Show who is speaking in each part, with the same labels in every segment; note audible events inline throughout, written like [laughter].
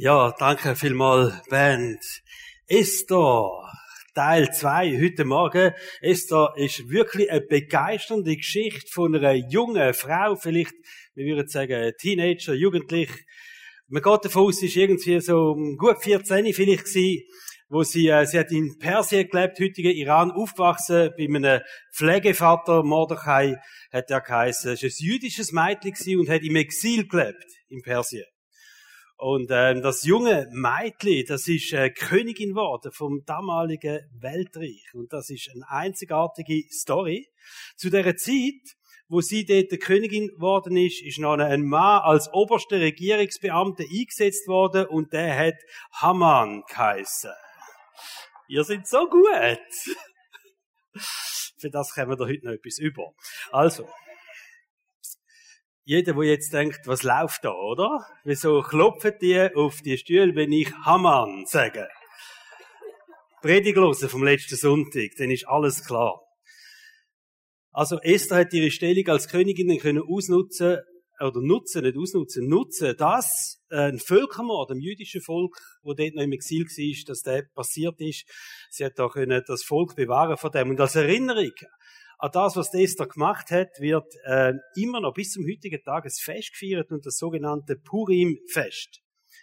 Speaker 1: Ja, danke vielmals, Band. Esther, Teil 2, heute Morgen. Esther ist wirklich eine begeisternde Geschichte von einer jungen Frau, vielleicht, wir würden sagen, Teenager, Jugendlich. Man geht davon aus, sie ist irgendwie so gut 14 vielleicht gewesen, wo sie, äh, sie hat in Persien gelebt, heutigen Iran, aufgewachsen, bei einem Pflegevater, Mordechai, hat er geheißen. Es war ein jüdisches Mädchen und hat im Exil gelebt, in Persien. Und ähm, das junge Mädchen, das ist äh, Königin geworden vom damaligen Weltreich. Und das ist eine einzigartige Story. Zu der Zeit, wo sie dort Königin geworden ist, ist noch ein Mann als oberster Regierungsbeamter eingesetzt worden und der hat Haman geheissen. Ihr seid so gut. [laughs] Für das kommen wir da heute noch etwas über. Also, jeder, der jetzt denkt, was läuft da, oder? Wieso klopfen die auf die Stühle, wenn ich Haman sage? Predigt vom letzten Sonntag, dann ist alles klar. Also Esther hat ihre Stellung als Königin können ausnutzen oder nutzen, nicht ausnutzen, nutzen, dass äh, ein Völkermord, dem jüdischen Volk, wo dort noch im Exil war, dass der passiert ist, sie hat da können das Volk bewahren von dem. Und als Erinnerung an das, was Esther gemacht hat, wird äh, immer noch bis zum heutigen Tag ein Fest gefeiert und das sogenannte Purim-Fest.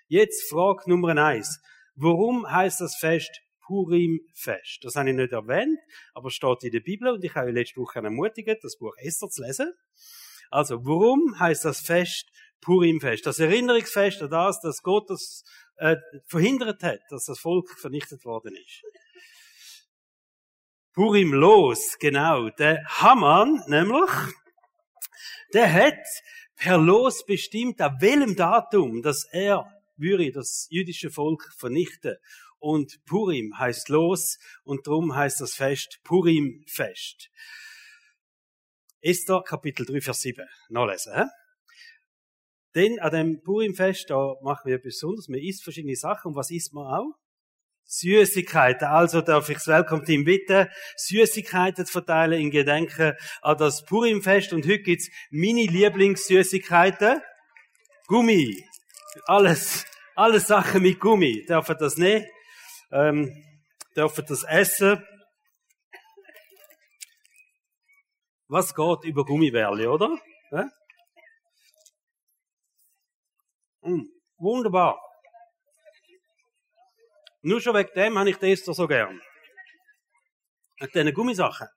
Speaker 1: Jetzt Frage Nummer eins. Warum heißt das Fest Purim-Fest? Das habe ich nicht erwähnt, aber steht in der Bibel und ich habe letzte Woche ermutigt, das Buch Esther zu lesen. Also, warum heißt das Fest Purim-Fest? Das Erinnerungsfest an das, dass Gott das äh, verhindert hat, dass das Volk vernichtet worden ist. Purim los, genau. Der Haman, nämlich, der hat per Los bestimmt, an welchem Datum, dass er würde das jüdische Volk vernichten. Und Purim heißt los und darum heißt das Fest Purim-Fest. Esther Kapitel 3, Vers 7. Nachlesen. He? Denn an dem Purim-Fest, da machen wir besonders, man isst verschiedene Sachen. Und was isst man auch? Süßigkeiten. Also darf ich das Welcome-Team bitten, Süßigkeiten zu verteilen in Gedenken an das Purimfest. Und heute gibt's meine Lieblingssüßigkeiten. Gummi. Alles, alles Sachen mit Gummi. Dürfen das nehmen. Ähm, dürfen das essen. Was geht über Gummibärli, oder? Ja? Mm, wunderbar. Nur schon wegen dem habe ich das so gern. Wegen diesen Gummisachen.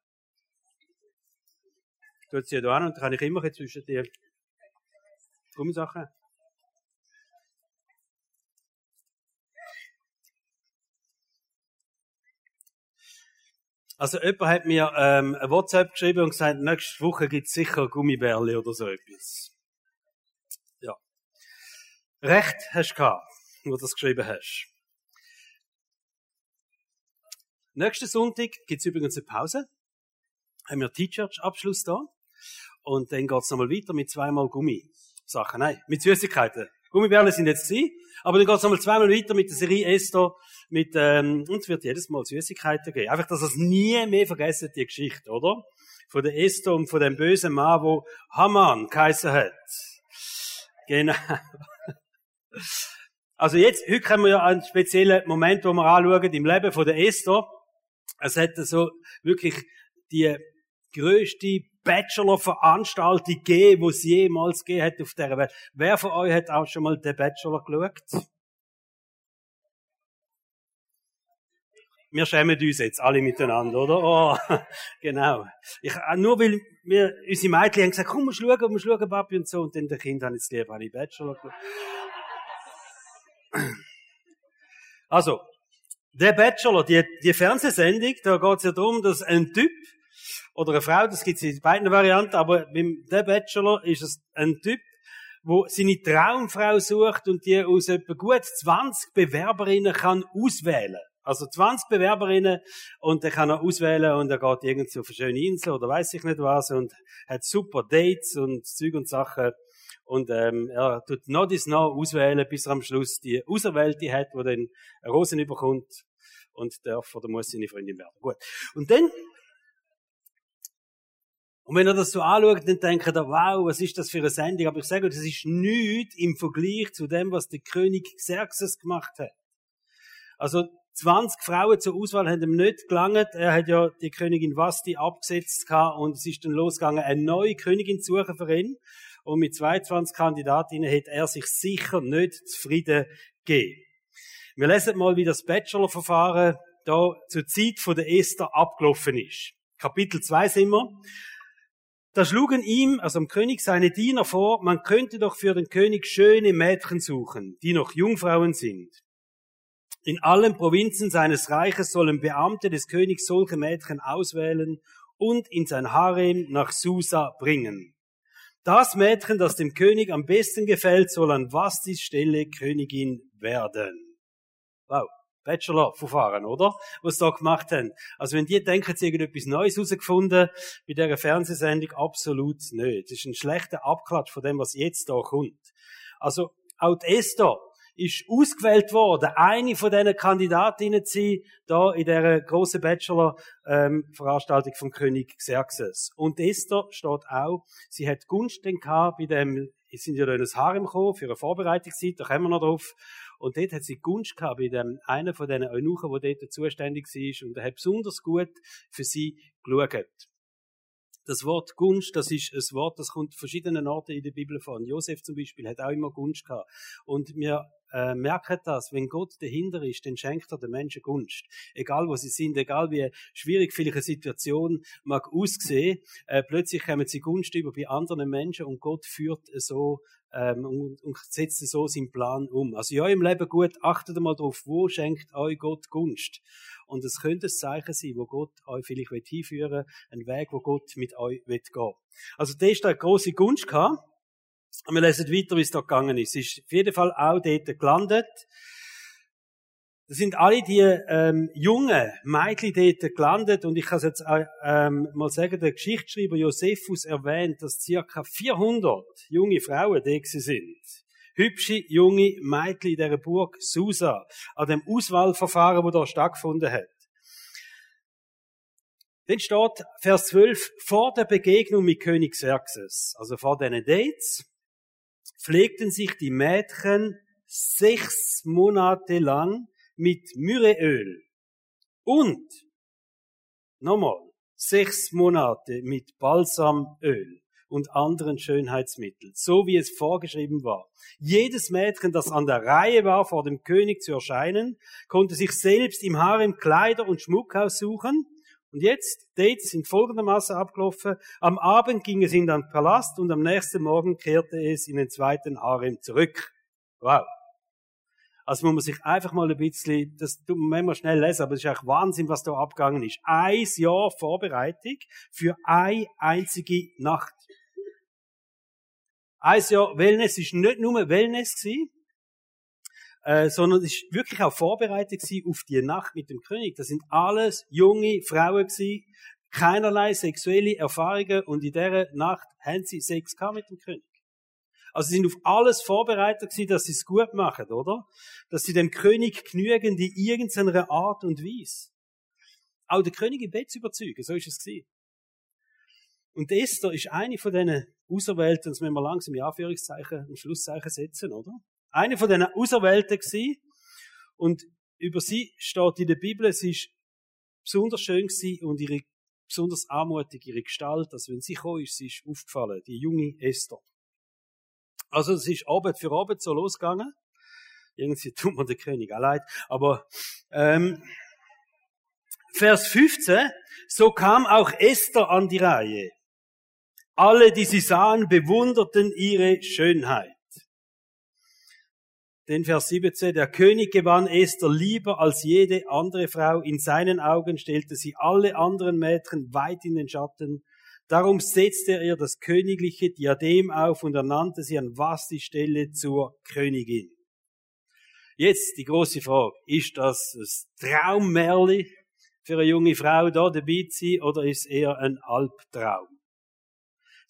Speaker 1: Tut sie da an und dann kann ich immer zwischen die Gummisachen. Also jemand hat mir ähm, ein WhatsApp geschrieben und gesagt, nächste Woche gibt es sicher Gummibärle oder so etwas. Ja. Recht hast du gehabt, wo du das geschrieben hast. Nächsten Sonntag gibt's übrigens eine Pause. Haben wir T-Church-Abschluss da. Und dann geht's nochmal weiter mit zweimal Gummisachen. Nein, mit Süßigkeiten. Gummibärle sind jetzt sie, aber dann geht's nochmal zweimal weiter mit der Serie Esther, mit, ähm, und es wird jedes Mal Süßigkeiten geben. Einfach, dass ihr es nie mehr vergessen, die Geschichte, oder? Von der Esther und von dem bösen Mann, wo Haman geheißen hat. Genau. [laughs] Also jetzt, heute haben wir ja einen speziellen Moment, wo wir anschauen im Leben von der Esther. Es hat so wirklich die größte Bachelor-Veranstaltung gegeben, die es jemals gegeben hat auf dieser Welt. Wer von euch hat auch schon mal den Bachelor geschaut? Wir schämen uns jetzt alle miteinander, oder? Oh, [laughs] genau. Ich, äh, nur weil wir, unsere Mädchen haben gesagt, komm, wir schauen, wir schauen, Papi und so, und dann der Kind haben jetzt lieber alle Bachelor geschaut. Also, der Bachelor, die, die Fernsehsendung, da geht es ja darum, dass ein Typ oder eine Frau, das gibt es in beiden Varianten, aber beim der Bachelor ist es ein Typ, wo seine Traumfrau sucht und die aus etwa gut 20 Bewerberinnen kann auswählen. Also 20 Bewerberinnen und er kann er auswählen und er geht irgendwo auf eine schöne Insel oder weiß ich nicht was und hat super Dates und Zeug und Sachen. Und ähm, er tut noch das noch auswählen, bis er am Schluss die Auserwählte hat, wo dann Rosen überkommt und darf oder muss seine Freundin werden. Gut. Und dann Und wenn ihr das so anschaut, dann denkt ihr, wow, was ist das für eine Sendung? Aber ich sage euch, das ist nichts im Vergleich zu dem, was der König Xerxes gemacht hat. Also 20 Frauen zur Auswahl haben ihm nicht gelangt. Er hat ja die Königin Vasti abgesetzt und es ist dann losgegangen, eine neue Königin zu suchen für ihn. Und mit 22 Kandidatinnen hätte er sich sicher nicht zufrieden gegeben. Wir lesen mal, wie das Bachelorverfahren da zur Zeit von der Esther abgelaufen ist. Kapitel 2 sind wir. Da schlugen ihm, also dem König, seine Diener vor, man könnte doch für den König schöne Mädchen suchen, die noch Jungfrauen sind. In allen Provinzen seines Reiches sollen Beamte des Königs solche Mädchen auswählen und in sein Harem nach Susa bringen. Das Mädchen, das dem König am besten gefällt, soll an Vastis Stelle Königin werden. Wow. Bachelor-Verfahren, oder? Was sie da gemacht haben. Also wenn die denken, sie haben etwas Neues herausgefunden, bei dieser Fernsehsendung absolut nicht. Das ist ein schlechter Abklatsch von dem, was jetzt da kommt. Also, auch die Esther ist ausgewählt worden, eine von diesen Kandidatinnen zu sein, da in dieser grossen Bachelor-Veranstaltung vom König Xerxes. Und Esther steht auch, sie hat Gunst gehabt bei dem, sie sind ja da in ein Harem gekommen, für eine Vorbereitungszeit, da kommen wir noch drauf. Und dort hat sie Gunst gehabt bei dem, einer von diesen Eunuchen, der dort zuständig war, und er hat besonders gut für sie geschaut. Das Wort Gunst, das ist ein Wort, das kommt verschiedenen Orten in der Bibel vor. Josef zum Beispiel hat auch immer Gunst gehabt. Und wir äh, merken das, wenn Gott dahinter ist, dann schenkt er den Menschen Gunst. Egal wo sie sind, egal wie schwierig vielleicht eine Situation mag aussehen, äh, plötzlich kommen sie Gunst über bei anderen Menschen und Gott führt so ähm, und, und setzt so seinen Plan um. Also ja, im Leben gut, achtet mal drauf, wo schenkt euch Gott Gunst. Und es könnte ein Zeichen sein, wo Gott euch vielleicht hinführen will, ein Weg, wo Gott mit euch gehen will. Also da ist eine grosse Gunst gehabt. Und wir lesen weiter, wie es da gegangen ist. Es ist auf jeden Fall auch dort gelandet. Das sind alle die ähm, jungen Mädchen dort gelandet und ich kann es jetzt äh, ähm, mal sagen, der Geschichtsschreiber Josephus erwähnt, dass circa 400 junge Frauen da sind. Hübsche junge Mädchen in dieser Burg Susa, an dem Auswahlverfahren, wo da stattgefunden hat. Dann steht Vers 12, vor der Begegnung mit König Xerxes, also vor diesen Dates, pflegten sich die Mädchen sechs Monate lang mit Myrrheöl und nochmal sechs Monate mit Balsamöl und anderen Schönheitsmitteln, so wie es vorgeschrieben war. Jedes Mädchen, das an der Reihe war, vor dem König zu erscheinen, konnte sich selbst im Harem Kleider und Schmuck aussuchen. Und jetzt, Dates sind folgendermaßen abgelaufen. Am Abend ging es in den Palast und am nächsten Morgen kehrte es in den zweiten Harem zurück. Wow. Also muss man sich einfach mal ein bisschen, das tut man manchmal schnell lesen, aber es ist eigentlich Wahnsinn, was da abgegangen ist. Ein Jahr Vorbereitung für eine einzige Nacht. Ein Jahr Wellness ist nicht nur Wellness gewesen, äh, sondern es ist wirklich auch vorbereitet auf die Nacht mit dem König. Das sind alles junge Frauen keinerlei sexuelle Erfahrungen und in dieser Nacht haben sie Sex mit dem König. Also sie sind auf alles vorbereitet dass sie es gut machen, oder? Dass sie dem König genügen in irgendeiner Art und Weise. Auch der König im Bett zu überzeugen, so ist es. Und Esther ist eine von diesen Auserwählten, das müssen wir langsam in Anführungszeichen, ein Schlusszeichen setzen, oder? Eine von diesen Auserwählten gewesen. Und über sie steht in der Bibel, sie ist besonders schön gewesen und ihre besonders anmutig, ihre Gestalt, also wenn sie gekommen ist, sie ist aufgefallen, die junge Esther. Also es ist Abend für Abend so losgegangen. Irgendwie tut mir der König auch leid. Aber ähm, Vers 15, so kam auch Esther an die Reihe. Alle, die sie sahen, bewunderten ihre Schönheit. Den Vers 17, der König gewann Esther lieber als jede andere Frau. In seinen Augen stellte sie alle anderen Mädchen weit in den Schatten. Darum setzte er ihr das königliche Diadem auf und ernannte sie an Vasti Stelle zur Königin. Jetzt die große Frage, ist das ein Traummärli für eine junge Frau da dabei zu sein oder ist es eher ein Albtraum?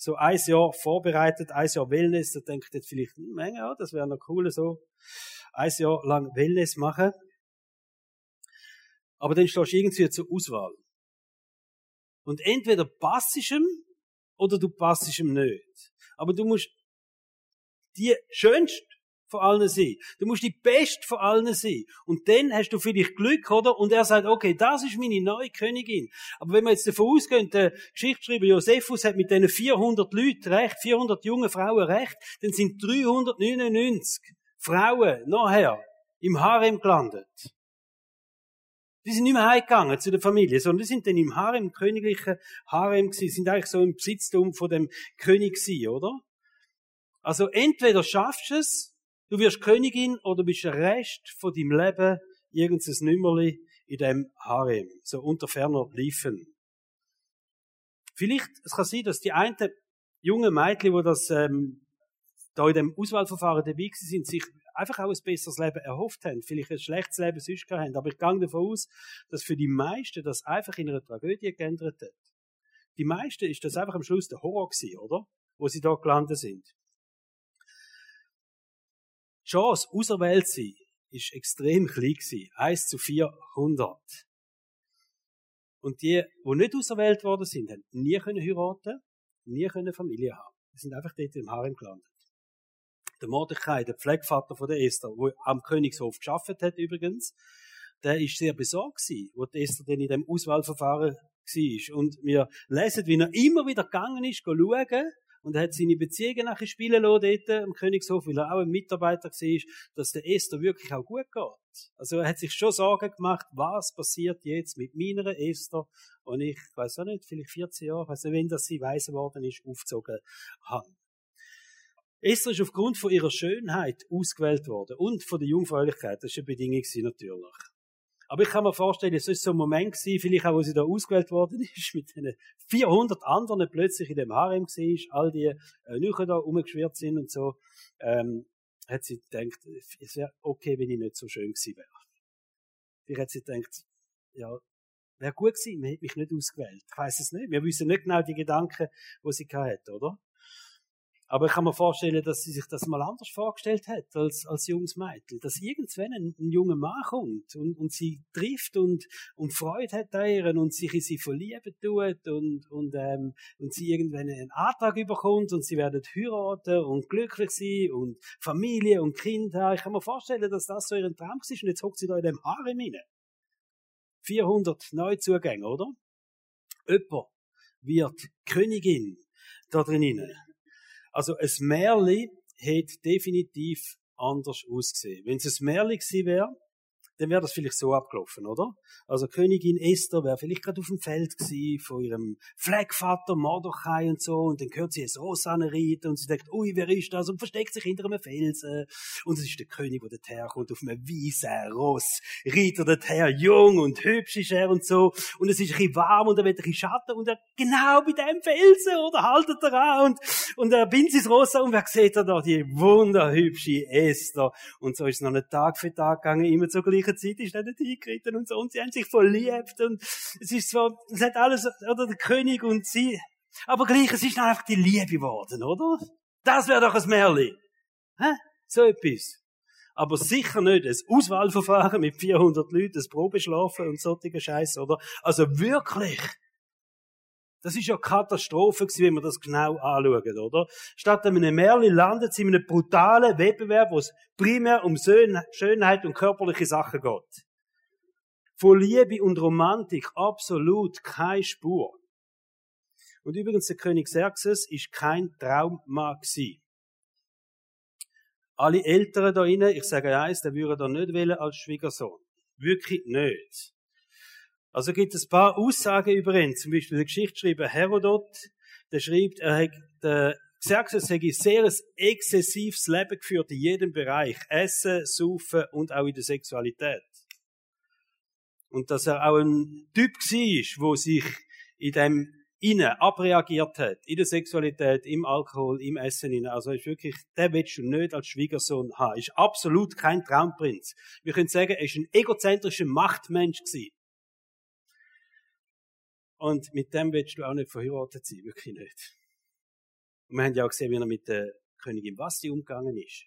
Speaker 1: So ein Jahr vorbereitet, ein Jahr Wellness, da denkt jetzt vielleicht, hm, ja, das wäre noch cool so, ein Jahr lang Wellness machen. Aber dann stehst du irgendwie zur Auswahl. Und entweder passt ihm oder du passest ihm nicht. Aber du musst die schönste von allen sein. Du musst die Beste von allen sein. Und dann hast du vielleicht Glück, oder? Und er sagt, okay, das ist meine neue Königin. Aber wenn wir jetzt davon ausgehen, der Geschichtsschreiber Josephus hat mit diesen 400 Leuten recht, 400 jungen Frauen recht, dann sind 399 Frauen nachher im Harem gelandet. Die sind nicht mehr heimgegangen zu der Familie, sondern die sind dann im Harem, königlichen Harem gewesen, sind eigentlich so im Besitztum von dem König gewesen, oder? Also entweder schaffst du es, du wirst Königin, oder bist der Rest von deinem Leben irgendein Nümmerli in dem Harem, so unter ferner Liefen. Vielleicht, es kann sein, dass die einen jungen Mädchen, die das ähm, da in dem Auswahlverfahren dabei sind, sich einfach auch ein besseres Leben erhofft haben, vielleicht ein schlechtes Leben sonst gehabt haben. Aber ich gehe davon aus, dass für die meisten das einfach in einer Tragödie geändert hat. Die meisten ist das einfach am Schluss der Horror gewesen, oder? Wo sie da gelandet sind. Chance, auserwählt sein, ist extrem klein gewesen. 1 zu 400. Und die, die nicht auserwählt worden sind, haben nie können heiraten, nie können Familie haben. Die sind einfach dort im Harem gelandet. Der Mordechai, der Pflegvater von der Esther, der am Königshof geschafft hat übrigens, der ist sehr besorgt gewesen, wo die Esther dann in dem Auswahlverfahren war. Und wir lesen, wie er immer wieder gegangen ist, schauen, und er hat seine Beziehungen nachher spielen lassen dort am Königshof, weil er auch ein Mitarbeiter war, dass der Esther wirklich auch gut geht. Also er hat sich schon Sorgen gemacht, was passiert jetzt mit meiner Esther, und ich, weiß auch nicht, vielleicht 14 Jahre, also wenn das sie weise worden ist, aufgezogen haben. Esther ist aufgrund von ihrer Schönheit ausgewählt worden und von der Jungfräulichkeit. Das war eine Bedingung natürlich. Aber ich kann mir vorstellen, es ist so ein Moment gewesen, vielleicht auch, wo sie da ausgewählt worden [laughs] ist, mit den 400 anderen plötzlich in dem Harem war, all die äh, Nücher da rumgeschwirrt sind und so, ähm, hat sie gedacht, es wäre okay, wenn ich nicht so schön gewesen wäre. Vielleicht hat sie gedacht, ja, wäre gut gewesen, man hätte mich nicht ausgewählt. Ich weiß es nicht. Wir wissen nicht genau die Gedanken, die sie hatte, oder? Aber ich kann mir vorstellen, dass sie sich das mal anders vorgestellt hat als, als junges Mädchen. Dass irgendwann ein, ein junger Mann kommt und, und sie trifft und, und Freude hat an ihr und sich in sie verlieben tut und, und, ähm, und sie irgendwann einen Antrag überkommt und sie werden heiraten und glücklich sein und Familie und Kinder. Ich kann mir vorstellen, dass das so ihren Traum ist und jetzt hockt sie da in dem Harem rein. 400 Neuzugänge, oder? Jemand wird Königin da drinnen. Also ein Märli hätte definitiv anders ausgesehen. Wenn es ein Märli gewesen wäre, dann wäre das vielleicht so abgelaufen, oder? Also Königin Esther wäre vielleicht gerade auf dem Feld gewesen von ihrem Pflegvater Mordechai und so und dann hört sie ein Ross anreiten und sie denkt, ui, wer ist das? Und versteckt sich hinter einem Felsen. Und es ist der König, der dorthin kommt, auf einem weißen Ross. Reitet dorthin, jung und hübsch ist er und so. Und es ist ein bisschen warm und er wird ein bisschen Schatten und er genau bei dem Felsen, oder? Haltet er an und, und er bindet sein Ross an und wer sieht er da? Die wunderhübsche Esther. Und so ist es noch einen Tag für Tag gegangen, immer zur gleichen Zeit ist er nicht eingeritten und so. Und sie haben sich verliebt und es ist so, es hat alles, oder der König und sie. Aber gleich, es ist einfach die Liebe geworden, oder? Das wäre doch ein Märli. Hä? So etwas. Aber sicher nicht ein Auswahlverfahren mit 400 Leuten, das Probeschlafen und solche Scheiß, oder? Also wirklich. Das ist ja Katastrophe gewesen, wenn man das genau anschaut, oder? Statt einem Märchen landet sie in einem brutalen Wettbewerb, wo es primär um Schönheit und körperliche Sachen geht. Von Liebe und Romantik absolut keine Spur. Und übrigens, der König Xerxes ist kein Traummann gewesen. Alle Eltern da innen, ich sage eins, der würden da nicht wählen als Schwiegersohn. Wirklich nicht. Also gibt es ein paar Aussagen über ihn. Zum Beispiel der Geschichtsschreiber Herodot, der schreibt, er hat, der Xerxes hat ein sehr exzessives Leben geführt in jedem Bereich. Essen, Saufen und auch in der Sexualität. Und dass er auch ein Typ war, wo sich in dem innen abreagiert hat, in der Sexualität, im Alkohol, im Essen innen. Also ist wirklich, der willst du nicht als Schwiegersohn haben. Ist absolut kein Traumprinz. Wir können sagen, er ist ein egozentrischer Machtmensch gewesen. Und mit dem willst du auch nicht verheiratet sein, wirklich nicht. Und wir haben ja auch gesehen, wie er mit der Königin Basti umgegangen ist.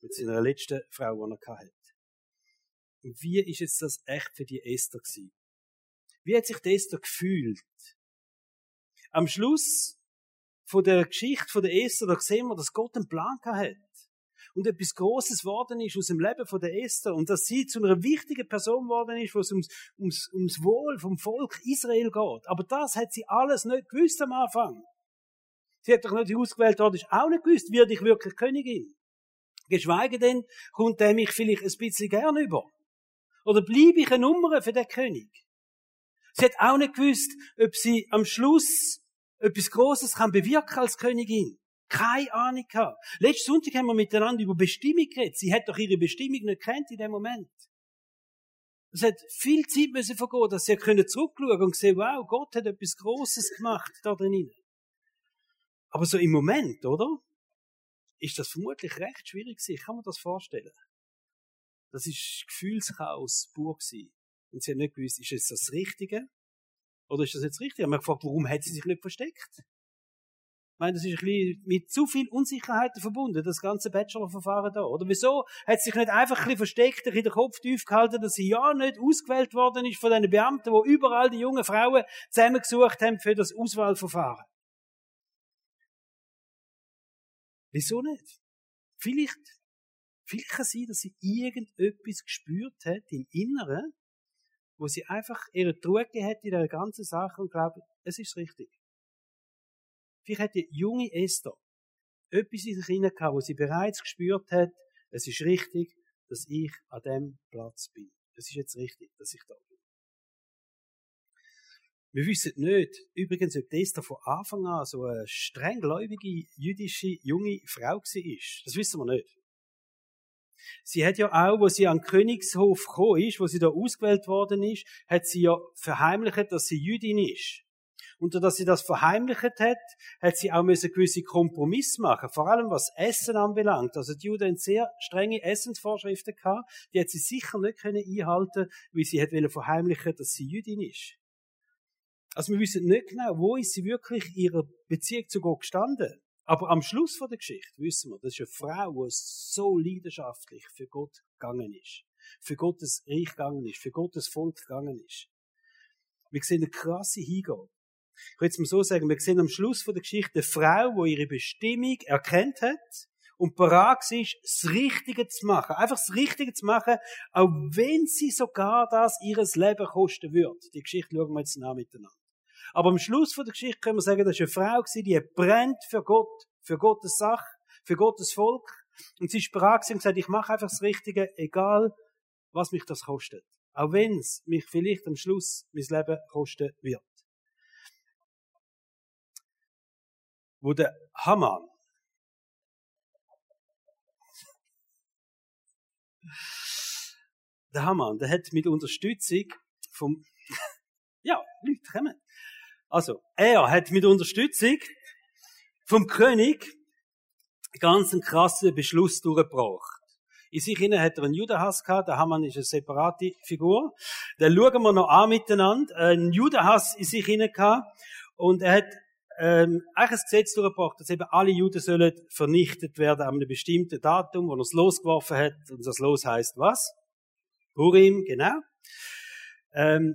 Speaker 1: Mit seiner letzten Frau, die er hatte. Und wie ist jetzt das echt für die Esther gewesen? Wie hat sich die Esther gefühlt? Am Schluss von der Geschichte von der Esther, da sehen wir, dass Gott einen Plan hat. Und etwas Großes geworden ist aus dem Leben von der Esther. Und dass sie zu einer wichtigen Person geworden ist, wo es ums, ums, ums Wohl vom Volk Israel geht. Aber das hat sie alles nicht gewusst am Anfang. Sie hat doch nicht ausgewählt worden, ist auch nicht gewusst, wird ich wirklich Königin. Geschweige denn, kommt er mich vielleicht ein bisschen gern über. Oder bleibe ich eine Nummer für den König? Sie hat auch nicht gewusst, ob sie am Schluss etwas Großes kann bewirken als Königin. Keine Ahnung gehabt. Letzten Sonntag haben wir miteinander über Bestimmung geredet. Sie hat doch ihre Bestimmung nicht kennt in dem Moment. Es hat viel Zeit müssen vergehen, dass sie können zurückschauen und sehen, wow, Gott hat etwas Großes gemacht da drinnen. Aber so im Moment, oder? Ist das vermutlich recht schwierig gewesen. Kann man das vorstellen? Das ist Gefühlschaos pur gewesen. Und sie hat nicht gewusst, ist es das Richtige? Oder ist das jetzt richtig? Ich habe mich gefragt, warum hat sie sich nicht versteckt? Ich meine, das ist ein bisschen mit zu viel Unsicherheiten verbunden, das ganze Bachelorverfahren da. Oder wieso hat sich nicht einfach ein bisschen versteckt, in den Kopf tief gehalten, dass sie ja nicht ausgewählt worden ist von den Beamten, die überall die jungen Frauen zusammengesucht haben für das Auswahlverfahren? Wieso nicht? Vielleicht, vielleicht kann sein, dass sie irgendetwas gespürt hat im Inneren, wo sie einfach ihre Ruhe hat in der ganzen Sache und glaubt, es ist richtig. Vielleicht hat die junge Esther etwas in sich hinein wo sie bereits gespürt hat, es ist richtig, dass ich an dem Platz bin. Es ist jetzt richtig, dass ich da bin. Wir wissen nicht, übrigens, ob Esther von Anfang an so eine strenggläubige jüdische junge Frau war. Das wissen wir nicht. Sie hat ja auch, wo sie an den Königshof gekommen ist, wo sie da ausgewählt worden ist, hat sie ja verheimlicht, dass sie Jüdin ist. Und dass sie das verheimlicht hat, hat sie auch müssen gewisse Kompromisse machen, vor allem was Essen anbelangt. Also die Juden haben sehr strenge Essensvorschriften gehabt, die hat sie sicher nicht können einhalten, weil sie hat verheimlichen, dass sie Jüdin ist. Also wir wissen nicht genau, wo ist sie wirklich ihrer Beziehung zu Gott gestanden. Aber am Schluss von der Geschichte wissen wir, das ist eine Frau, die so leidenschaftlich für Gott gegangen ist. Für Gottes Reich gegangen ist, für Gottes Volk gegangen ist. Wir sehen eine krasse Hingabe. Ich will jetzt mal so sagen, wir sehen am Schluss von der Geschichte eine Frau, die ihre Bestimmung erkennt hat und bereit ist, das Richtige zu machen. Einfach das Richtige zu machen, auch wenn sie sogar das ihres Leben kosten wird. Die Geschichte schauen wir jetzt nach miteinander. Aber am Schluss von der Geschichte können wir sagen, das ist eine Frau die brennt für Gott, für Gottes Sache, für Gottes Volk. Und sie ist bereit und gesagt, ich mache einfach das Richtige, egal was mich das kostet. Auch wenn es mich vielleicht am Schluss mein Leben kosten wird. Wo der Haman der Haman, der hat mit Unterstützung vom [laughs] ja, Leute kommen. Also, er hat mit Unterstützung vom König ganz einen krassen Beschluss durchgebracht. In sich hinein hat er einen Judenhass gehabt, der Haman ist eine separate Figur. Den schauen wir noch an miteinander. Ein Judenhass in sich hinein gehabt. Und er hat ähm, eigentlich ein Gesetz durchgebracht, dass eben alle Juden sollen vernichtet werden an einem bestimmten Datum, wo er es losgeworfen hat. Und das Los heißt was? Purim, genau. Ähm,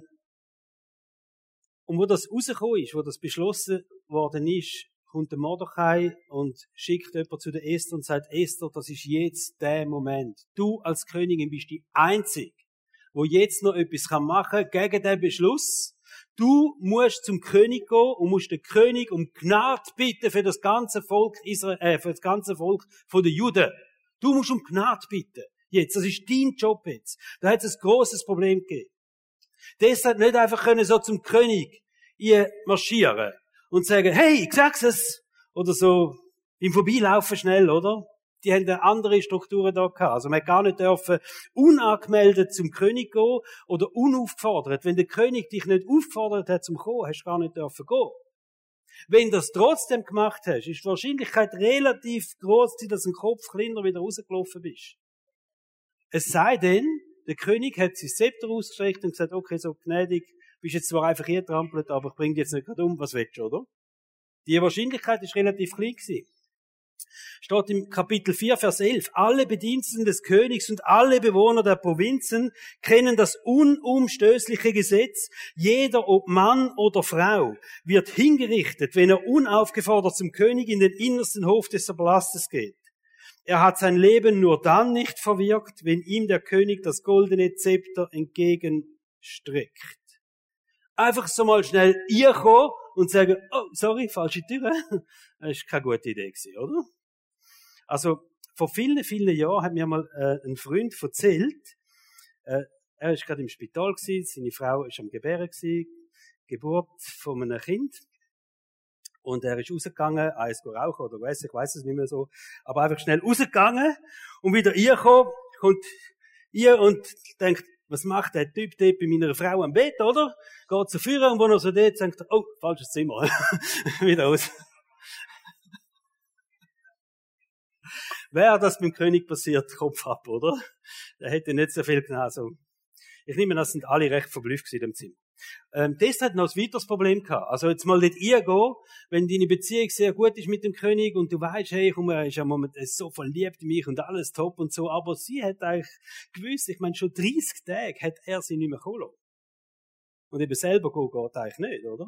Speaker 1: und wo das rausgekommen ist, wo das beschlossen worden ist, kommt der Mordechai und schickt jemand zu der Esther und sagt, Esther, das ist jetzt der Moment. Du als Königin bist die Einzige, wo jetzt noch etwas machen kann gegen den Beschluss, Du musst zum König gehen und musst den König um Gnade bitten für das ganze Volk Israel, äh, für das ganze Volk von den Juden. Du musst um Gnade bitten. Jetzt, das ist dein Job jetzt. Da hat es ein großes Problem gegeben. Deshalb nicht einfach können so zum König ihr marschieren und sagen, hey, ich sag's es. Oder so im Vorbeilaufen schnell, oder? Die haben andere Strukturen da gehabt. Also man hat gar nicht dürfen unangemeldet zum König gehen oder unaufgefordert. Wenn der König dich nicht aufgefordert hat zum Kommen, hast du gar nicht dürfen gehen. Wenn du das trotzdem gemacht hast, ist die Wahrscheinlichkeit relativ groß, dass ein Kopf kleiner wieder rausgelaufen bist. Es sei denn, der König hat sein Zepter ausgestreckt und gesagt, okay, so gnädig, bist jetzt zwar einfach hier trampelt, aber ich bring dich jetzt nicht gerade um, was willst du, oder? Die Wahrscheinlichkeit ist relativ klein gewesen. Steht im Kapitel 4, Vers 11. Alle Bediensteten des Königs und alle Bewohner der Provinzen kennen das unumstößliche Gesetz. Jeder, ob Mann oder Frau, wird hingerichtet, wenn er unaufgefordert zum König in den innersten Hof des Palastes geht. Er hat sein Leben nur dann nicht verwirkt, wenn ihm der König das goldene Zepter entgegenstreckt. Einfach so mal schnell ihr kommen und sagen, oh, sorry, falsche Tür. [laughs] Das ist keine gute Idee gewesen, oder? Also, vor vielen, vielen Jahren hat mir mal äh, ein Freund erzählt, äh, er ist gerade im Spital gewesen, seine Frau ist am Gebären gewesen, Geburt von einem Kind. Und er ist rausgegangen, eins rauchen oder weiß ich weiß es nicht mehr so, aber einfach schnell rausgegangen und wieder reingekommen, kommt ihr und denkt, was macht der Typ dort bei meiner Frau am Bett, oder? Geht zu führen und wo er so dort denkt, oh, falsches Zimmer. [laughs] wieder aus. Wäre das dem König passiert, Kopf ab, oder? Der hätte nicht so viel so. Ich nehme an, das sind alle recht verblüfft in dem Zimmer. Ähm, das hat noch ein weiteres Problem gehabt. Also jetzt mal nicht ihr gehen, wenn deine Beziehung sehr gut ist mit dem König und du weißt, hey, komm, er ist ja moment so verliebt in mich und alles top und so, aber sie hat eigentlich gewusst, ich meine, schon 30 Tage hat er sie nicht mehr kommen Und eben selber gehen geht eigentlich nicht, oder?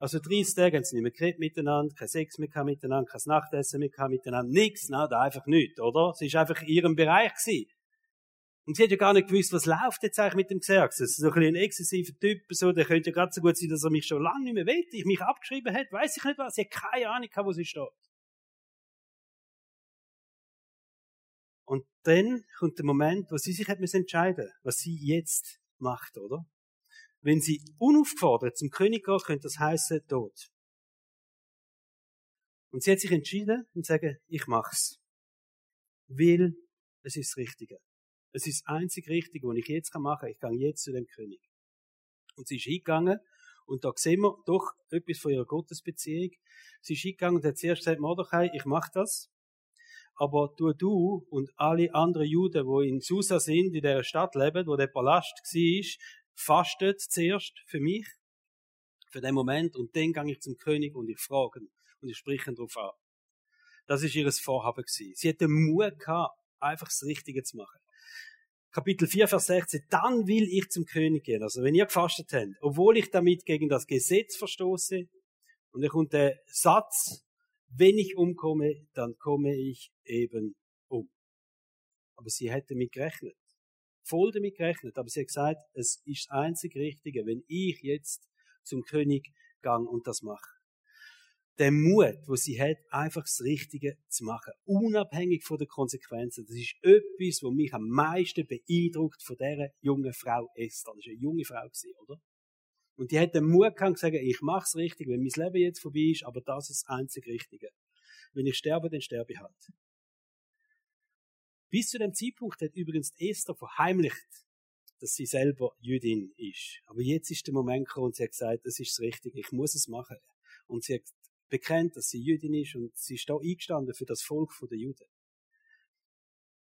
Speaker 1: Also 30 Tage haben sie nicht mehr geredet miteinander, kein Sex mehr miteinander, kein Nachtessen mehr miteinander, nichts, da einfach nichts, oder? Sie ist einfach in ihrem Bereich gewesen. Und sie hat ja gar nicht gewusst, was läuft jetzt eigentlich mit dem Xerxes. So ein, ein exzessiver Typ, so, der könnte ja gerade so gut sein, dass er mich schon lange nicht mehr will, ich mich abgeschrieben hat, weiß ich nicht was, sie hat keine Ahnung, wo sie steht. Und dann kommt der Moment, wo sie sich hat entscheiden was sie jetzt macht, oder? Wenn sie unaufgefordert zum König geht, könnte das heißen Tod. Und sie hat sich entschieden und sagen, ich mach's. Weil es ist das Richtige. Es ist das einzig Richtige, was ich jetzt machen kann. Ich gehe jetzt zu dem König. Und sie ist hingegangen und da sehen wir doch etwas von ihrer Gottesbeziehung. Sie ist hingegangen und hat zuerst gesagt, Mordechai, ich mache das. Aber tu du und alle anderen Juden, die in Susa sind, in der Stadt leben, wo der Palast war, fastet zuerst für mich, für den Moment, und dann gehe ich zum König und ich frage und ich spreche darauf an. Das ist ihr Vorhaben gewesen. Sie hat den Mut gehabt, einfach das Richtige zu machen. Kapitel 4, Vers 16, dann will ich zum König gehen. Also wenn ihr gefastet habt, obwohl ich damit gegen das Gesetz verstoße, und kommt der Satz, wenn ich umkomme, dann komme ich eben um. Aber sie hätte mit gerechnet voll damit gerechnet, aber sie hat gesagt, es ist das einzig Richtige, wenn ich jetzt zum König gang und das mache. Der Mut, wo sie hat, einfach das Richtige zu machen, unabhängig von den Konsequenzen, das ist etwas, was mich am meisten beeindruckt von dieser jungen Frau Esther. Das war eine junge Frau, oder? Und die hat den Mut gehabt, zu sagen, ich mache es richtig, wenn mein Leben jetzt vorbei ist, aber das ist das einzig Richtige. Wenn ich sterbe, dann sterbe ich halt. Bis zu dem Zeitpunkt hat übrigens Esther verheimlicht, dass sie selber Jüdin ist. Aber jetzt ist der Moment gekommen und sie hat gesagt, das ist das Richtige, ich muss es machen. Und sie hat bekennt, dass sie Jüdin ist und sie ist da eingestanden für das Volk der Juden.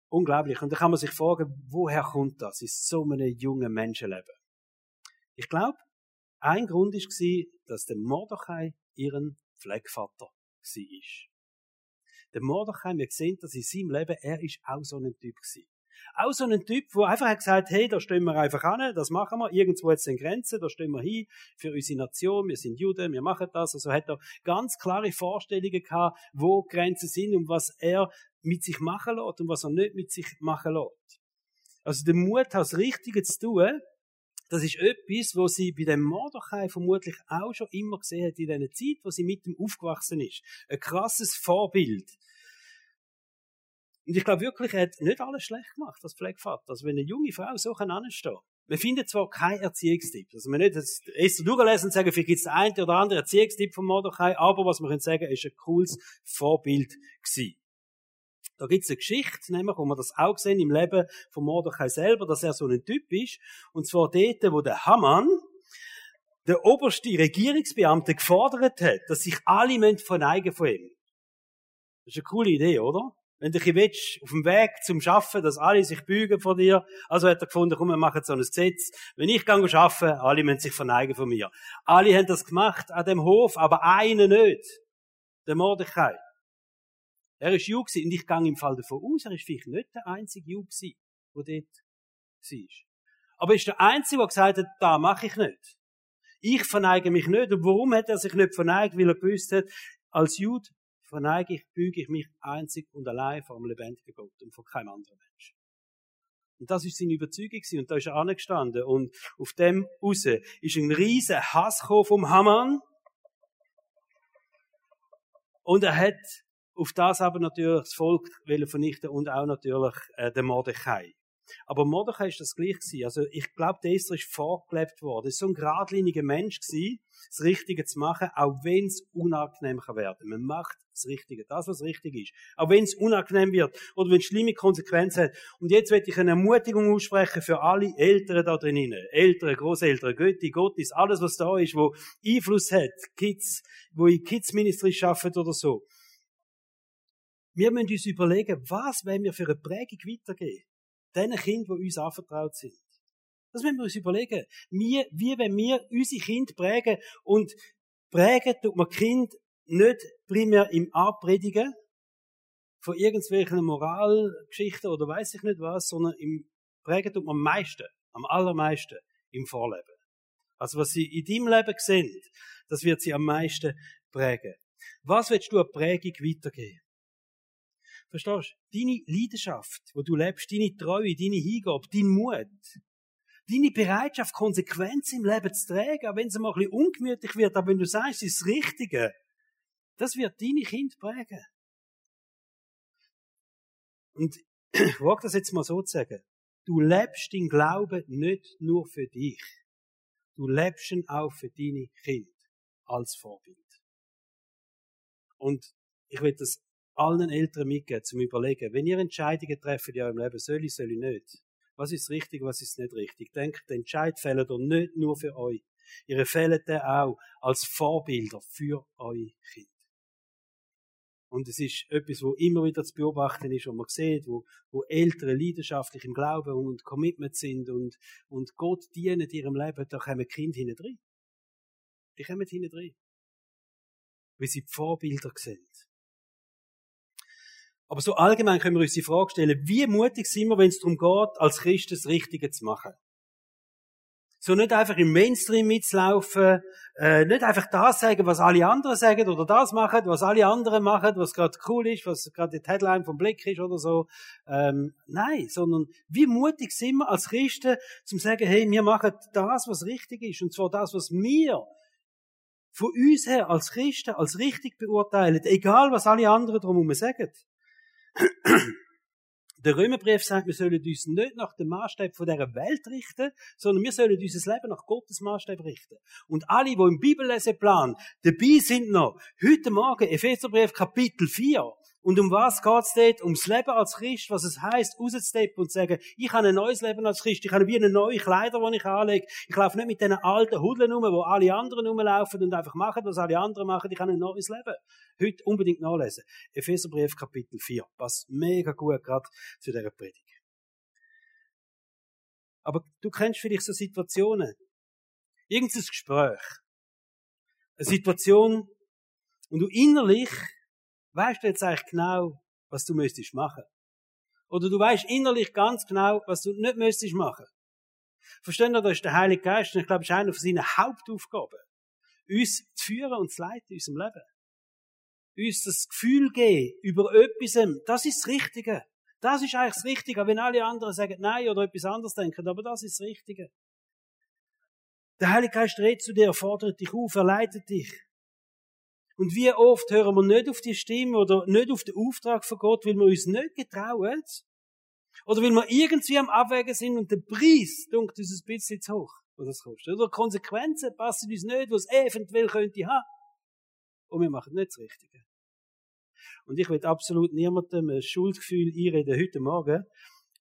Speaker 1: Unglaublich. Und da kann man sich fragen, woher kommt das in so einem jungen Menschenleben? Ich glaube, ein Grund war, dass der Mordechai ihren Pflegvater war. Der Mordechai, wir sehen das in seinem Leben, er ist auch so ein Typ gewesen. Auch so ein Typ, der einfach hat gesagt, hey, da stehen wir einfach an, das machen wir, irgendwo jetzt sind Grenzen, da stehen wir hin, für unsere Nation, wir sind Juden, wir machen das. Also hat er ganz klare Vorstellungen gehabt, wo Grenzen sind und was er mit sich machen lässt und was er nicht mit sich machen lässt. Also der Mut, das Richtige zu tun, das ist etwas, wo sie bei dem Mordechai vermutlich auch schon immer gesehen hat in dieser Zeit, wo sie mit ihm aufgewachsen ist. Ein krasses Vorbild. Und ich glaube wirklich, er hat nicht alles schlecht gemacht als Pflegevater. Also wenn eine junge Frau so anstehen kann. Wir finden zwar keinen Erziehungstipp. Also wir nicht das erste durchlesen und sagen, vielleicht gibt es einen oder anderen Erziehungstipp von Mordechai, aber was wir können sagen, ist ein cooles Vorbild gewesen. Da gibt's eine Geschichte, nämlich, wo wir das auch sehen im Leben von Mordechai selber, dass er so ein Typ ist. Und zwar dort, wo der Haman, der oberste Regierungsbeamte gefordert hat, dass sich alle verneigen von ihm. Das ist eine coole Idee, oder? Wenn du dich willst, auf dem Weg zum Schaffen, dass alle sich bügen vor dir. Also hat er gefunden, komm, wir machen so ein Gesetz. Wenn ich gehe schaffen, alle müssen sich verneigen von mir. Alle haben das gemacht an dem Hof, aber einer nicht. Der Mordechai. Er ist Jude und ich gehe im Fall davon aus, er ist vielleicht nicht der einzige Jude der dort war. Aber er ist der Einzige, der gesagt hat, da mache ich nicht. Ich verneige mich nicht. Und warum hat er sich nicht verneigt? Weil er gewusst hat, als Jude verneige ich, büge ich mich einzig und allein vor dem lebendigen Gott und vor keinem anderen Menschen. Und das ist seine Überzeugung und da ist er angestanden und auf dem raus ist ein riesen Hass vom Haman und er hat auf das aber natürlich das Volk vernichten und auch natürlich äh, den Mordechai. Aber Mordechai ist das gleich gewesen. Also ich glaube, der Esther ist vorgelebt worden. Es ist so ein geradliniger Mensch gewesen, das Richtige zu machen, auch wenn es unangenehm kann werden. Man macht das Richtige, das, was richtig ist. Auch wenn es unangenehm wird oder wenn es schlimme Konsequenzen hat. Und jetzt werde ich eine Ermutigung aussprechen für alle Eltern da drinnen. Eltern, Großeltern, Götti, Gottis, alles, was da ist, wo Einfluss hat. Kids, wo in Kids Ministry arbeiten oder so. Wir müssen uns überlegen, was wollen wir für eine Prägung weitergeben? Den Kindern, die uns anvertraut sind. Das müssen wir uns überlegen. Wir, wie wenn wir unsere Kinder prägen und prägen tut man Kind nicht primär im Abpredigen von irgendwelchen Moralgeschichten oder weiß ich nicht was, sondern im prägen tut man am meisten, am allermeisten im Vorleben. Also was sie in deinem Leben sehen, das wird sie am meisten prägen. Was willst du an Prägung weitergeben? Verstehst du? Deine Leidenschaft, wo du lebst, deine Treue, deine Hingabe, dein Mut, deine Bereitschaft, Konsequenz im Leben zu tragen, auch wenn es mal ein bisschen ungemütlich wird, aber wenn du sagst, es ist das Richtige, das wird deine Kinder prägen. Und ich wage das jetzt mal so zu sagen. Du lebst den Glauben nicht nur für dich. Du lebst ihn auch für deine Kinder als Vorbild. Und ich will das allen Eltern mitgeben, zum Überlegen, wenn ihr Entscheidungen trefft in eurem Leben, soll ich, soll ich nicht. Was ist richtig, was ist nicht richtig? Denkt, den Entscheid fällt ihr nicht nur für euch. Ihr fällt den auch als Vorbilder für eure Kinder. Und es ist etwas, wo immer wieder zu beobachten ist, wo man sieht, wo, wo Eltern leidenschaftlich im Glauben und Commitment sind und, und Gott dienen ihrem Leben, da kommen Kinder hinten drin. Die kommen hinten drin. Weil sie die Vorbilder sind. Aber so allgemein können wir uns die Frage stellen, wie mutig sind wir, wenn es darum geht, als Christen das Richtige zu machen? So nicht einfach im Mainstream mitzulaufen, äh, nicht einfach das sagen, was alle anderen sagen, oder das machen, was alle anderen machen, was gerade cool ist, was gerade die Headline vom Blick ist oder so. Ähm, nein, sondern wie mutig sind wir als Christen, zum sagen, hey, wir machen das, was richtig ist, und zwar das, was wir von uns her als Christen als richtig beurteilen, egal was alle anderen drumherum sagen. Der Römerbrief sagt, wir sollen uns nicht nach dem Maßstab von dieser Welt richten, sondern wir sollen unser Leben nach Gottes Maßstab richten. Und alle, die im Bibelleseplan dabei sind noch, heute Morgen, Epheserbrief Kapitel 4, und um was geht's dort? Ums Leben als Christ, was es heisst, rauszusteppen und zu sagen, ich habe ein neues Leben als Christ, ich habe wie eine neue Kleider, die ich anlege. Ich laufe nicht mit diesen alten Hudeln rum, wo alle anderen rumlaufen und einfach machen, was alle anderen machen. Ich habe ein neues Leben. Heute unbedingt nachlesen. Epheserbrief Kapitel 4. Passt mega gut gerade zu dieser Predigt. Aber du kennst vielleicht so Situationen. Irgendein Gespräch. Eine Situation, und du innerlich weißt du jetzt eigentlich genau, was du müsstest machen. Oder du weißt innerlich ganz genau, was du nicht müsstest machen. Verstehen ihr, das ist der Heilige Geist, und ich glaube, das ist eine von seinen Hauptaufgaben. Uns zu führen und zu leiten in unserem Leben. Uns das Gefühl geben über etwas, das ist das Richtige. Das ist eigentlich das Richtige, wenn alle anderen sagen nein oder etwas anderes denken, aber das ist das Richtige. Der Heilige Geist redet zu dir, fordert dich auf, er leitet dich. Und wie oft hören wir nicht auf die Stimme oder nicht auf den Auftrag von Gott, weil wir uns nicht getrauen? Oder weil wir irgendwie am Abwägen sind und der Preis dunkt uns ein bisschen zu hoch, was das kostet. Oder Konsequenzen passen uns nicht, was eventuell könnte haben. Und wir machen nicht das Richtige. Und ich will absolut niemandem ein Schuldgefühl einreden heute Morgen.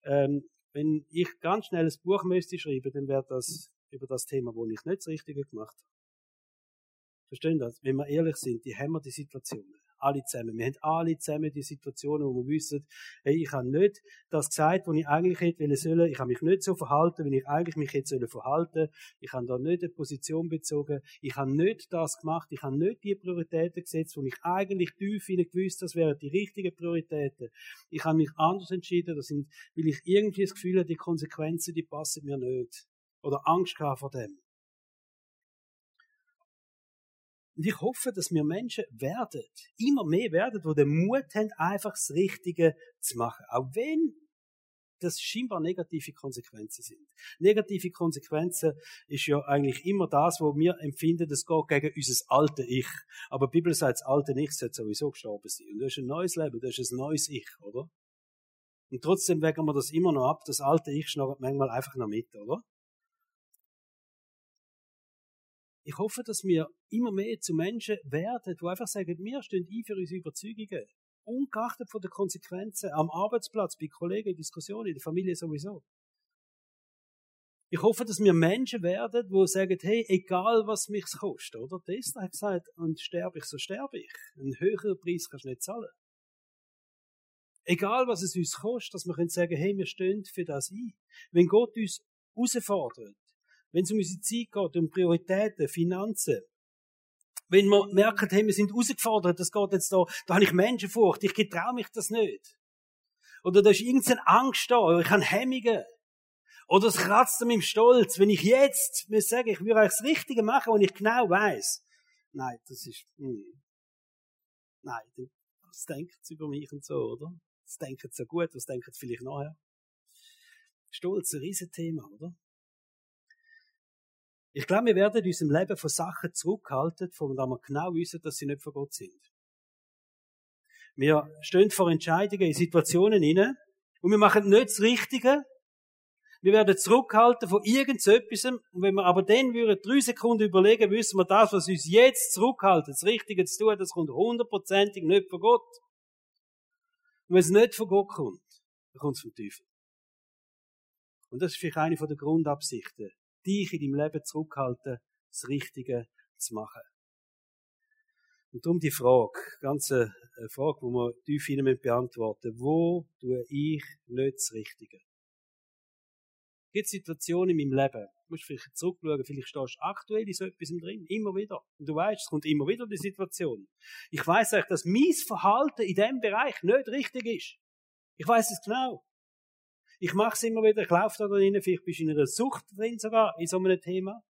Speaker 1: Ähm, wenn ich ganz schnell ein Buch müsste schreiben, dann wäre das über das Thema, wo ich nicht das Richtige gemacht habe. Verstehen das? Wenn wir ehrlich sind, die haben wir die Situationen. Alle zusammen. Wir haben alle zusammen die Situationen, wo wir wissen, hey, ich habe nicht das gesagt, was ich eigentlich hätte sollen. Ich habe mich nicht so verhalten, wie ich eigentlich mich hätte sollen verhalten. Ich habe da nicht eine Position bezogen. Ich habe nicht das gemacht. Ich habe nicht die Prioritäten gesetzt, wo ich eigentlich tief hinein gewusst, das wären die richtigen Prioritäten. Ich habe mich anders entschieden, das sind, weil ich irgendwie das Gefühl habe, die Konsequenzen, die passen mir nicht. Oder Angst vor dem. Und ich hoffe, dass wir Menschen werden, immer mehr werden, die den Mut haben, einfach das Richtige zu machen. Auch wenn das scheinbar negative Konsequenzen sind. Negative Konsequenzen ist ja eigentlich immer das, wo wir empfinden, das geht gegen unser alte Ich. Aber die Bibel sagt, das alte Ich sollte sowieso gestorben sein. Und das ist ein neues Leben, das ist ein neues Ich, oder? Und trotzdem wägen wir das immer noch ab. Das alte Ich schnarrt manchmal einfach noch mit, oder? Ich hoffe, dass wir immer mehr zu Menschen werden, die einfach sagen, wir stehen ein für unsere Überzeugungen. Ungeachtet von den Konsequenzen am Arbeitsplatz, bei Kollegen, in Diskussionen, in der Familie sowieso. Ich hoffe, dass wir Menschen werden, die sagen, hey, egal was mich kostet, oder? Das hat gesagt, und sterbe ich, so sterbe ich. Einen höheren Preis kannst du nicht zahlen. Egal was es uns kostet, dass wir können sagen, hey, wir stehen für das ein. Wenn Gott uns herausfordert, wenn es um unsere Zeit geht, um Prioritäten, Finanzen, wenn wir merken, hey, wir sind herausgefordert, das geht jetzt da, da habe ich Menschenfurcht, ich getraue mich das nicht. Oder da ist irgendeine Angst da, oder ich habe Hemmungen. Oder es kratzt an meinem Stolz, wenn ich jetzt mir sage, ich würde eigentlich das Richtige machen, und ich genau weiß. Nein, das ist, hm. nein, was denkt sie über mich und so, oder? Was denken sie so gut, was denken sie vielleicht nachher? Stolz, ein Riesenthema, oder? Ich glaube, wir werden in unserem Leben von Sachen zurückhalten, von denen wir genau wissen, dass sie nicht von Gott sind. Wir stehen vor Entscheidungen in Situationen inne und wir machen nicht das Richtige. Wir werden zurückhalten von irgendetwas. Und wenn wir aber dann würden drei Sekunden überlegen, wissen wir, das, was uns jetzt zurückhalten, das Richtige zu tun, das kommt hundertprozentig nicht von Gott. Und wenn es nicht von Gott kommt, dann kommt es vom Teufel. Und das ist vielleicht eine der Grundabsichten dich in deinem Leben zurückhalten, das Richtige zu machen. Und darum die Frage, ganz eine Frage, die wir tief hinein beantworten Wo tue ich nicht das Richtige? Es gibt Situationen in meinem Leben, du musst vielleicht zurückschauen, vielleicht stehst du aktuell in so etwas drin, immer wieder. Und du weißt, es kommt immer wieder die Situation. Ich weiß eigentlich, dass mein Verhalten in diesem Bereich nicht richtig ist. Ich weiß es genau. Ich mache es immer wieder, ich laufe da drin, vielleicht bist du in einer Sucht drin sogar, in so einem Thema.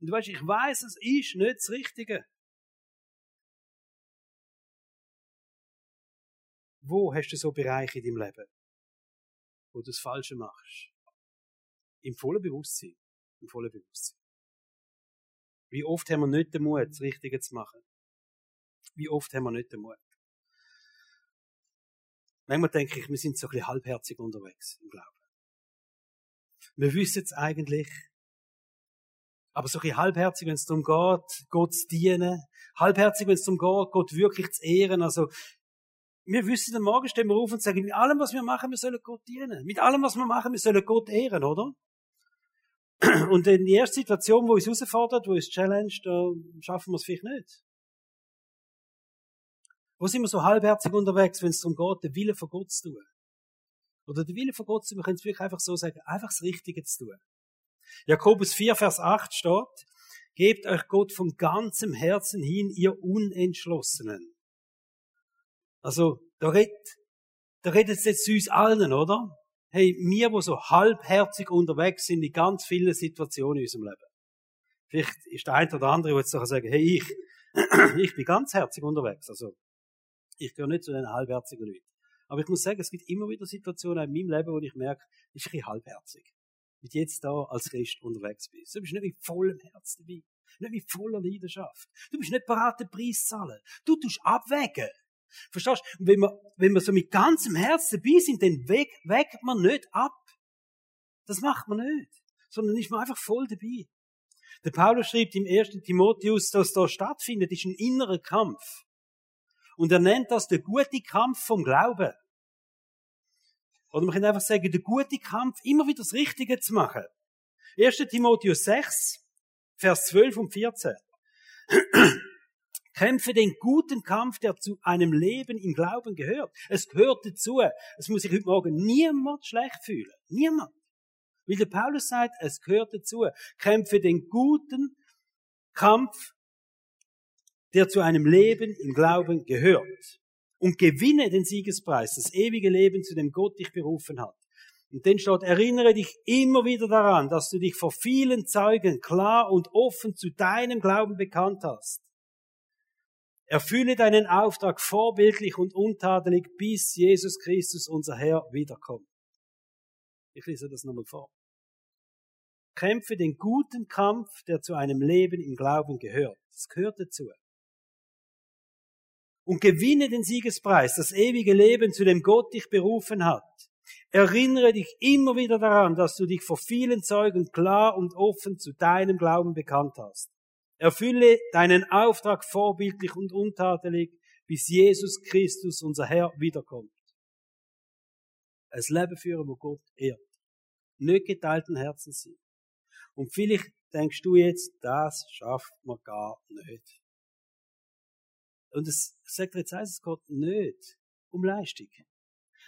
Speaker 1: Und du weißt, ich weiß, es ist nicht das Richtige. Wo hast du so Bereiche in deinem Leben, wo du das Falsche machst? Im vollen Bewusstsein. Im vollen Bewusstsein. Wie oft haben wir nicht den Mut, das Richtige zu machen? Wie oft haben wir nicht den Mut? Manchmal denke ich, wir sind so ein bisschen halbherzig unterwegs im Glauben. Wir wissen es eigentlich, aber so ein bisschen halbherzig, wenn es darum geht, Gott zu dienen, halbherzig, wenn es darum geht, Gott wirklich zu ehren, also, wir wissen, am Morgen stehen wir auf und sagen, mit allem, was wir machen, wir sollen Gott dienen. Mit allem, was wir machen, wir sollen Gott ehren, oder? Und in die erste Situation, wo uns herausfordert, wo uns challenge, da schaffen wir es vielleicht nicht. Wo sind wir so halbherzig unterwegs, wenn es darum geht, den Willen von Gott zu tun? Oder den Willen von Gott zu tun, wir können es wirklich einfach so sagen, einfach das Richtige zu tun. Jakobus 4, Vers 8 steht, Gebt euch Gott von ganzem Herzen hin, ihr Unentschlossenen. Also, da redet, da redet es jetzt zu uns allen, oder? Hey, wir, wo so halbherzig unterwegs sind in ganz vielen Situationen in unserem Leben. Vielleicht ist der eine oder andere, der jetzt sagen, hey, ich, [clears throat] ich bin ganzherzig unterwegs. Also, ich gehöre nicht zu den halbherzigen Leuten. Aber ich muss sagen, es gibt immer wieder Situationen in meinem Leben, wo ich merke, ich bin ein bisschen halbherzig. Du jetzt da als Christ unterwegs bist. Du bist nicht mit vollem Herz dabei. Nicht mit voller Leidenschaft. Du bist nicht bereit, den Preis zu zahlen. Du tust abwägen. Verstehst du? Und wenn wir, wenn wir so mit ganzem Herz dabei sind, dann wägt, wägt man nicht ab. Das macht man nicht. Sondern ist man einfach voll dabei. Der Paulus schreibt im 1. Timotheus, dass da stattfindet, ist ein innerer Kampf. Und er nennt das der gute Kampf vom Glauben. Oder man kann einfach sagen, der gute Kampf, immer wieder das Richtige zu machen. 1. Timotheus 6, Vers 12 und 14. Kämpfe den guten Kampf, der zu einem Leben im Glauben gehört. Es gehört dazu. Es muss sich heute Morgen niemand schlecht fühlen. Niemand. Weil der Paulus sagt, es gehört dazu. Kämpfe den guten Kampf, der zu einem Leben im Glauben gehört. Und gewinne den Siegespreis, das ewige Leben, zu dem Gott dich berufen hat. Und dann steht, erinnere dich immer wieder daran, dass du dich vor vielen Zeugen klar und offen zu deinem Glauben bekannt hast. Erfülle deinen Auftrag vorbildlich und untadelig, bis Jesus Christus, unser Herr, wiederkommt. Ich lese das nochmal vor. Kämpfe den guten Kampf, der zu einem Leben im Glauben gehört. Das gehört dazu. Und gewinne den Siegespreis, das ewige Leben, zu dem Gott dich berufen hat. Erinnere dich immer wieder daran, dass du dich vor vielen Zeugen klar und offen zu deinem Glauben bekannt hast. Erfülle deinen Auftrag vorbildlich und untadelig, bis Jesus Christus, unser Herr, wiederkommt. Ein Leben führen, wo Gott ehrt. Nicht geteilten Herzen sein. Und vielleicht denkst du jetzt, das schafft man gar nicht. Und es sagt jetzt eins, es geht nicht um Leistung.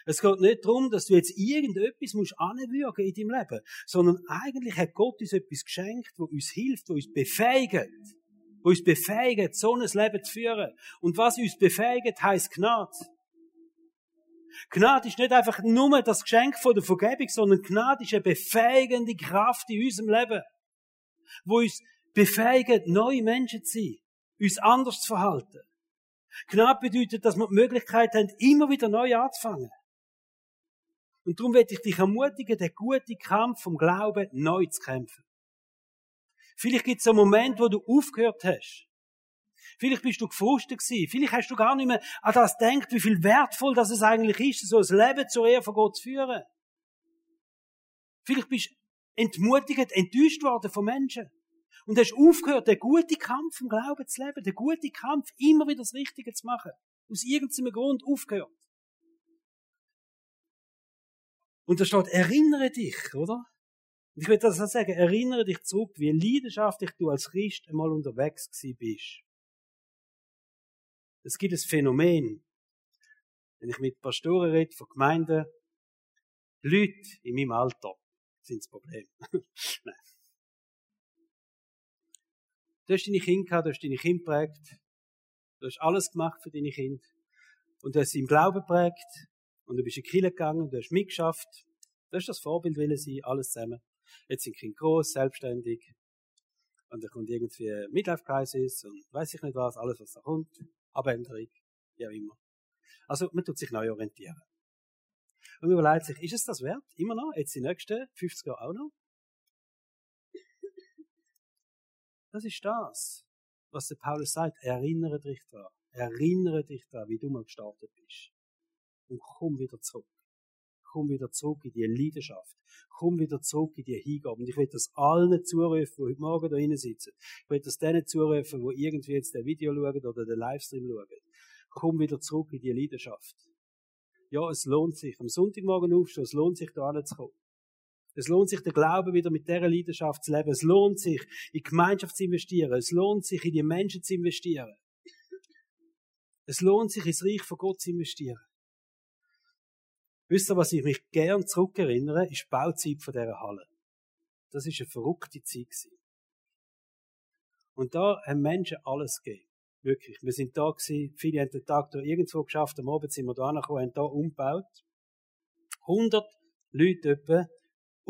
Speaker 1: Es geht nicht darum, dass du jetzt irgendetwas musst anwürgen in deinem Leben, sondern eigentlich hat Gott uns etwas geschenkt, wo uns hilft, wo uns befähigt, wo uns befähigt, so ein Leben zu führen. Und was uns befähigt, heißt Gnade. Gnade ist nicht einfach nur das Geschenk von der Vergebung, sondern Gnade ist eine befähigende Kraft in unserem Leben, wo uns befähigt, neue Menschen zu sein, uns anders zu verhalten. Gnade bedeutet, dass wir die Möglichkeit haben, immer wieder neu anzufangen. Und darum werde ich dich ermutigen, den guten Kampf vom Glauben neu zu kämpfen. Vielleicht gibt es einen Moment, wo du aufgehört hast. Vielleicht bist du gefrustet gewesen. Vielleicht hast du gar nicht mehr an das gedacht, wie viel wertvoll das es eigentlich ist, so ein Leben zur Ehre von Gott zu führen. Vielleicht bist du entmutigt, enttäuscht worden von Menschen. Und hast aufgehört, den guten Kampf im Glauben zu leben, den guten Kampf, immer wieder das Richtige zu machen. Aus irgendeinem Grund aufgehört. Und da steht, erinnere dich, oder? Und ich will das auch sagen, erinnere dich zurück, wie leidenschaftlich du als Christ einmal unterwegs gewesen bist. Es gibt ein Phänomen, wenn ich mit Pastoren rede, von Gemeinden, Leute in meinem Alter sind das Problem. [laughs] Nein. Du hast deine Kinder gehabt, du hast deine Kinder geprägt, du hast alles gemacht für deine Kinder und du hast sie im Glauben geprägt und du bist in die Kirche gegangen du hast mitgeschafft. Du hast das Vorbild wollen sein, alles zusammen. Jetzt sind Kinder groß, selbstständig und dann kommt irgendwie Midlife Crisis und weiß ich nicht was, alles was da kommt, Abänderung, wie auch immer. Also man tut sich neu orientieren. Und man überlegt sich, ist es das wert? Immer noch? Jetzt die nächsten 50 Jahre auch noch? Das ist das, was der Paulus sagt. Erinnere dich daran. Erinnere dich daran, wie du mal gestartet bist. Und komm wieder zurück. Komm wieder zurück in die Leidenschaft. Komm wieder zurück in die Hingabe. Und ich will das allen zurufen, die heute Morgen da drinnen sitzen. Ich will das denen zurufen, die irgendwie jetzt das Video schauen oder den Livestream schauen. Komm wieder zurück in die Leidenschaft. Ja, es lohnt sich. Am Sonntagmorgen aufstehen, es lohnt sich, da anzukommen. Es lohnt sich, den Glauben wieder mit dieser Leidenschaft zu leben. Es lohnt sich, in die Gemeinschaft zu investieren. Es lohnt sich, in die Menschen zu investieren. Es lohnt sich, ins Reich von Gott zu investieren. Wisst ihr, was ich mich gern zurückerinnere, ist die Bauzeit von dieser Halle. Das ist eine verrückte Zeit gewesen. Und da haben Menschen alles gegeben. Wirklich. Wir sind da gewesen, viele haben den Tag da irgendwo geschafft, am Abend sind wir da angekommen, haben da umgebaut. 100 Leute etwa,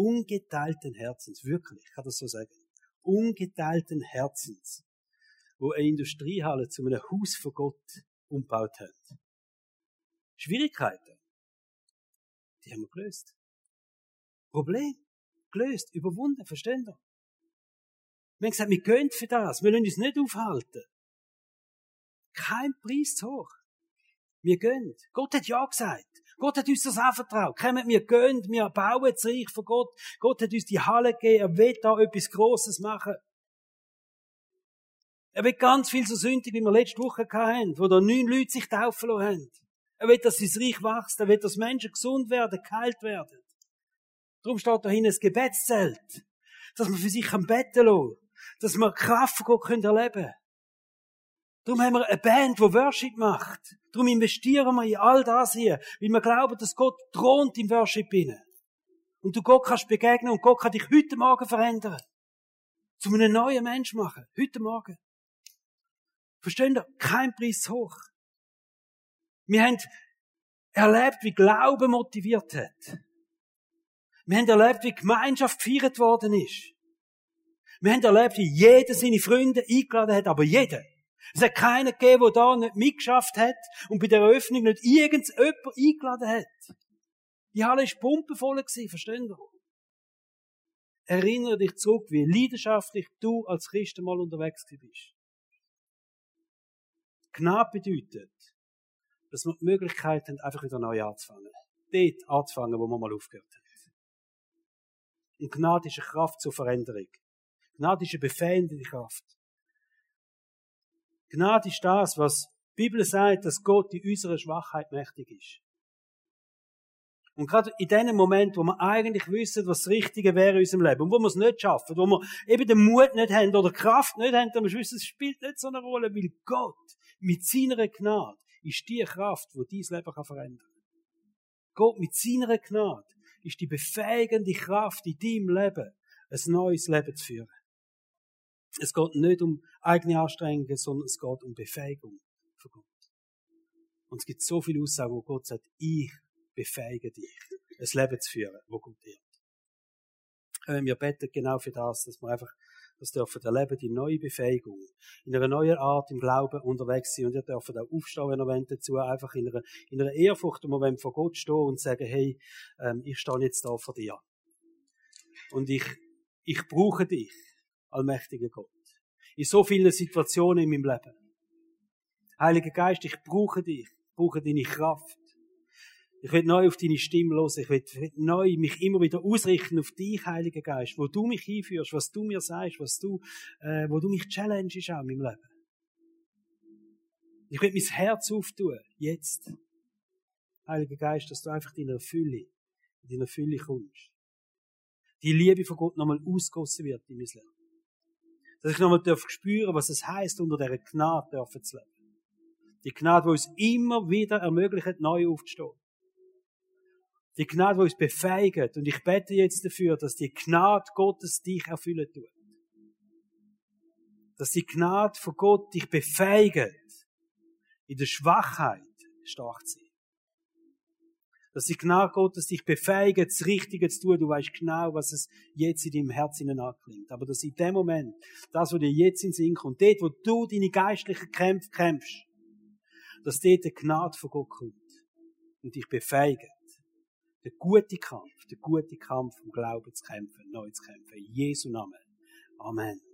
Speaker 1: ungeteilten Herzens, wirklich, ich kann das so sagen, ungeteilten Herzens, wo eine Industriehalle zu einem Haus von Gott umgebaut hat. Schwierigkeiten, die haben wir gelöst. Problem, gelöst, überwunden, verstehen ihr? Wir haben gesagt, wir gehen für das, wir lassen uns nicht aufhalten. Kein Preis zu hoch. Wir gehen. Gott hat Ja gesagt. Gott hat uns das anvertraut. Kommen, wir gehen, wir bauen das Reich von Gott. Gott hat uns die Halle gegeben. Er will da etwas Grosses machen. Er will ganz viel so sündig, wie wir letzte Woche hatten, wo da neun Leute sich taufen lassen. Er will, dass sein Reich wächst. Er will, dass Menschen gesund werden, geheilt werden. Darum steht da hinten ein Gebetszelt. Dass man für sich beten lassen Dass man Kraft von Gott erleben können. Darum haben wir eine Band, die Worship macht. Darum investieren wir in all das hier, weil wir glauben, dass Gott thront im Worship inne. Und du Gott kannst begegnen und Gott kann dich heute Morgen verändern. Zu einem neuen Mensch machen. Heute Morgen. Verstehen ihr? Kein Preis hoch. Wir haben erlebt, wie Glaube motiviert hat. Wir haben erlebt, wie Gemeinschaft gefeiert worden ist. Wir haben erlebt, wie jeder seine Freunde eingeladen hat, aber jeder. Es hat keinen gegeben, der da nicht mitgeschafft hat und bei der Eröffnung nicht irgendjemand eingeladen hat. Die Halle war pumpenvoll, verstehen ihr? Erinnere dich zurück, wie leidenschaftlich du als Christ mal unterwegs bist. Gnade bedeutet, dass wir die Möglichkeit haben, einfach wieder neu anzufangen. Dort anzufangen, wo wir mal aufgehört haben. Und Gnade ist eine Kraft zur Veränderung. Gnade ist eine befähigende Kraft. Gnade ist das, was die Bibel sagt, dass Gott in unserer Schwachheit mächtig ist. Und gerade in dem Moment, wo wir eigentlich wissen, was das Richtige wäre in unserem Leben, und wo wir es nicht schaffen, wo wir eben den Mut nicht haben oder Kraft nicht haben, dann wissen, es spielt nicht so eine Rolle, weil Gott mit seiner Gnade ist die Kraft, die dein Leben verändern kann. Gott mit seiner Gnade ist die befähigende Kraft in deinem Leben, ein neues Leben zu führen. Es geht nicht um eigene Anstrengungen, sondern es geht um Befähigung von Gott. Und es gibt so viele Aussagen, wo Gott sagt, ich befähige dich, ein Leben zu führen, wo Gott ehrt. Wenn wir beten genau für das, dass wir einfach das dürfen erleben, die neue Befähigung. In einer neuen Art im Glauben unterwegs sein. Und ihr dürft auch aufstehen, wenn ihr wollt, dazu. Einfach in einer, in einer Ehrfurcht, wo wir vor Gott stehen und sagen, hey, ähm, ich stehe jetzt da vor dir. Und ich, ich brauche dich allmächtiger Gott. In so vielen Situationen in meinem Leben. Heiliger Geist, ich brauche dich. Ich brauche deine Kraft. Ich will neu auf deine Stimme los. Ich will neu mich immer wieder ausrichten auf dich, Heiliger Geist, wo du mich hinführst, was du mir sagst, was du, äh, wo du mich challenges auch in meinem Leben. Ich will mein Herz auftun, jetzt. Heiliger Geist, dass du einfach in deiner Fülle, in deiner Fülle kommst. Die Liebe von Gott nochmal ausgossen wird in mein Leben. Dass ich nochmal spüren was es heißt, unter dieser Gnade dürfen zu leben. Die Gnade, die uns immer wieder ermöglicht, neu aufzustehen. Die Gnade, die uns befähigt. Und ich bete jetzt dafür, dass die Gnade Gottes dich erfüllen tut. Dass die Gnade von Gott dich befähigt, in der Schwachheit stark zu sein. Dass die Gnade Gottes dich befähigt, das Richtige zu tun. Du weißt genau, was es jetzt in deinem Herzen anklingt. Aber dass in dem Moment, das, was dir jetzt in den Sinn kommt, dort, wo du deine geistlichen Kämpfe kämpfst, dass dort die Gnade von Gott kommt und dich befähigt, der gute Kampf, der gute Kampf um Glauben zu kämpfen, neu zu kämpfen. In Jesu Namen. Amen.